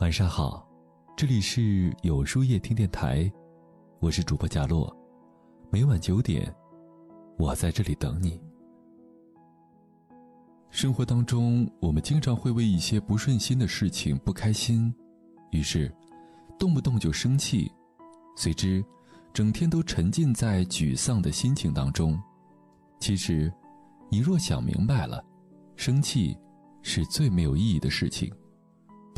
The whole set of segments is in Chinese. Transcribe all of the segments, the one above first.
晚上好，这里是有书夜听电台，我是主播佳洛，每晚九点，我在这里等你。生活当中，我们经常会为一些不顺心的事情不开心，于是动不动就生气，随之整天都沉浸在沮丧的心情当中。其实，你若想明白了，生气是最没有意义的事情。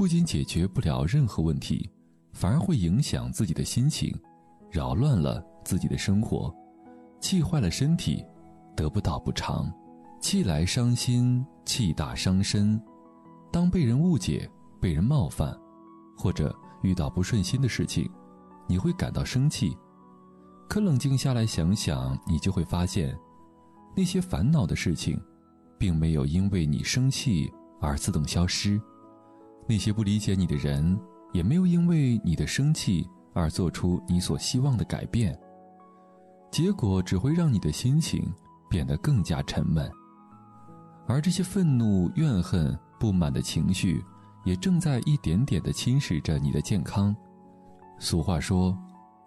不仅解决不了任何问题，反而会影响自己的心情，扰乱了自己的生活，气坏了身体，得不到补偿，气来伤心，气大伤身。当被人误解、被人冒犯，或者遇到不顺心的事情，你会感到生气。可冷静下来想想，你就会发现，那些烦恼的事情，并没有因为你生气而自动消失。那些不理解你的人，也没有因为你的生气而做出你所希望的改变。结果只会让你的心情变得更加沉闷。而这些愤怒、怨恨、不满的情绪，也正在一点点地侵蚀着你的健康。俗话说：“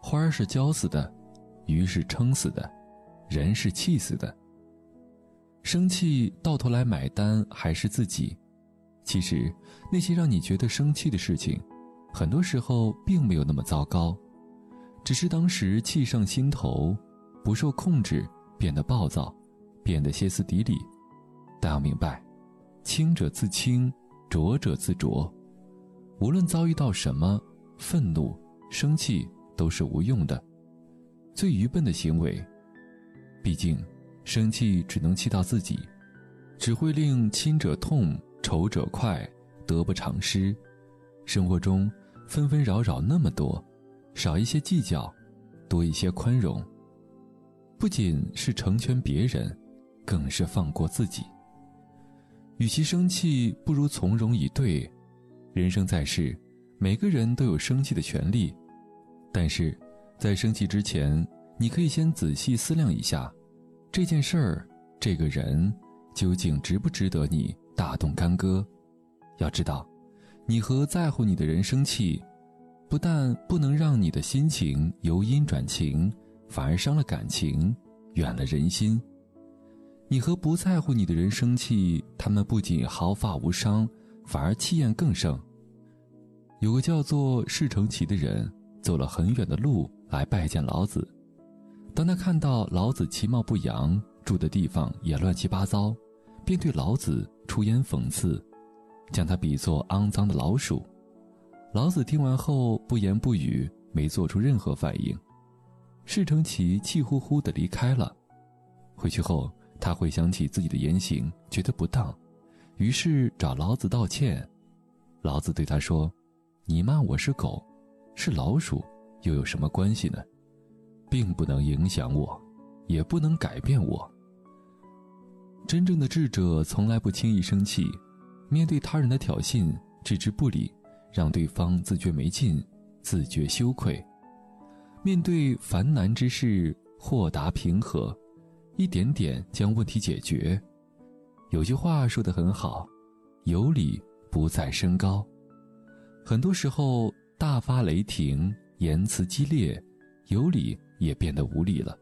花儿是浇死的，鱼是撑死的，人是气死的。”生气到头来买单还是自己。其实，那些让你觉得生气的事情，很多时候并没有那么糟糕，只是当时气上心头，不受控制，变得暴躁，变得歇斯底里。但要明白，清者自清，浊者自浊。无论遭遇到什么，愤怒、生气都是无用的，最愚笨的行为。毕竟，生气只能气到自己，只会令亲者痛。仇者快，得不偿失。生活中纷纷扰扰那么多，少一些计较，多一些宽容。不仅是成全别人，更是放过自己。与其生气，不如从容以对。人生在世，每个人都有生气的权利，但是，在生气之前，你可以先仔细思量一下，这件事儿，这个人，究竟值不值得你？大动干戈，要知道，你和在乎你的人生气，不但不能让你的心情由阴转晴，反而伤了感情，远了人心。你和不在乎你的人生气，他们不仅毫发无伤，反而气焰更盛。有个叫做释成奇的人，走了很远的路来拜见老子。当他看到老子其貌不扬，住的地方也乱七八糟，便对老子。出言讽刺，将他比作肮脏的老鼠。老子听完后不言不语，没做出任何反应。释成奇气呼呼地离开了。回去后，他回想起自己的言行，觉得不当，于是找老子道歉。老子对他说：“你骂我是狗，是老鼠，又有什么关系呢？并不能影响我，也不能改变我。”真正的智者从来不轻易生气，面对他人的挑衅置之不理，让对方自觉没劲，自觉羞愧。面对烦难之事，豁达平和，一点点将问题解决。有句话说得很好：“有理不在声高。”很多时候，大发雷霆、言辞激烈，有理也变得无理了，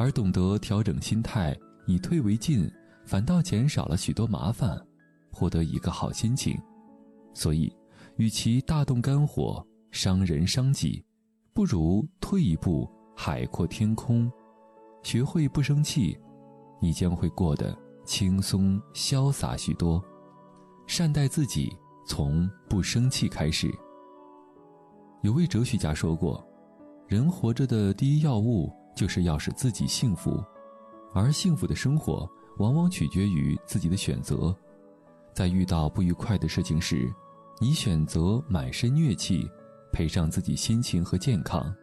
而懂得调整心态。以退为进，反倒减少了许多麻烦，获得一个好心情。所以，与其大动肝火伤人伤己，不如退一步海阔天空。学会不生气，你将会过得轻松潇洒许多。善待自己，从不生气开始。有位哲学家说过：“人活着的第一要务，就是要使自己幸福。”而幸福的生活往往取决于自己的选择，在遇到不愉快的事情时，你选择满身怨气，赔上自己心情和健康，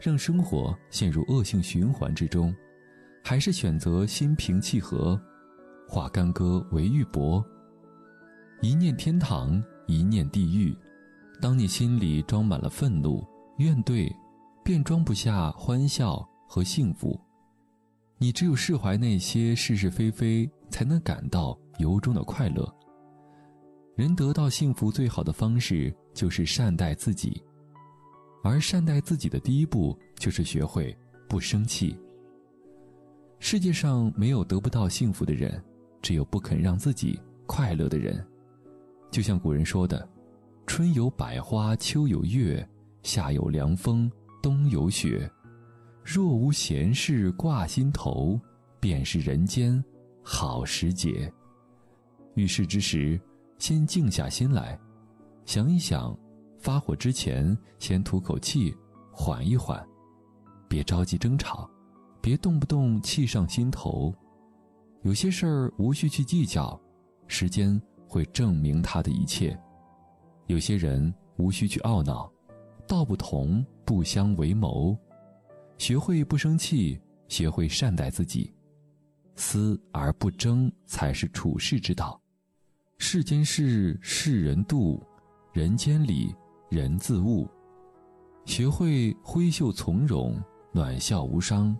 让生活陷入恶性循环之中，还是选择心平气和，化干戈为玉帛？一念天堂，一念地狱。当你心里装满了愤怒、怨怼，便装不下欢笑和幸福。你只有释怀那些是是非非，才能感到由衷的快乐。人得到幸福最好的方式就是善待自己，而善待自己的第一步就是学会不生气。世界上没有得不到幸福的人，只有不肯让自己快乐的人。就像古人说的：“春有百花，秋有月，夏有凉风，冬有雪。若无闲事挂心头，便是人间好时节。”遇事之时。先静下心来，想一想，发火之前先吐口气，缓一缓，别着急争吵，别动不动气上心头。有些事儿无需去计较，时间会证明他的一切。有些人无需去懊恼，道不同不相为谋。学会不生气，学会善待自己，思而不争才是处世之道。世间事，世人度；人间理，人自悟。学会挥袖从容，暖笑无伤，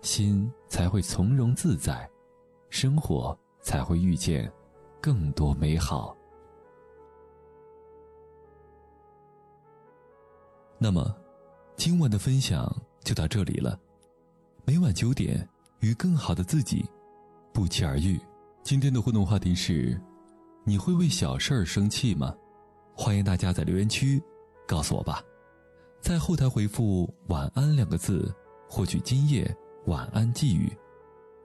心才会从容自在，生活才会遇见更多美好。那么，今晚的分享就到这里了。每晚九点，与更好的自己不期而遇。今天的互动话题是。你会为小事儿生气吗？欢迎大家在留言区告诉我吧，在后台回复“晚安”两个字，获取今夜晚安寄语。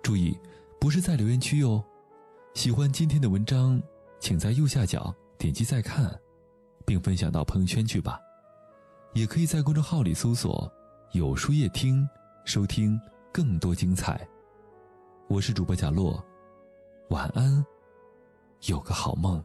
注意，不是在留言区哟。喜欢今天的文章，请在右下角点击再看，并分享到朋友圈去吧。也可以在公众号里搜索“有书夜听”，收听更多精彩。我是主播贾洛，晚安。有个好梦。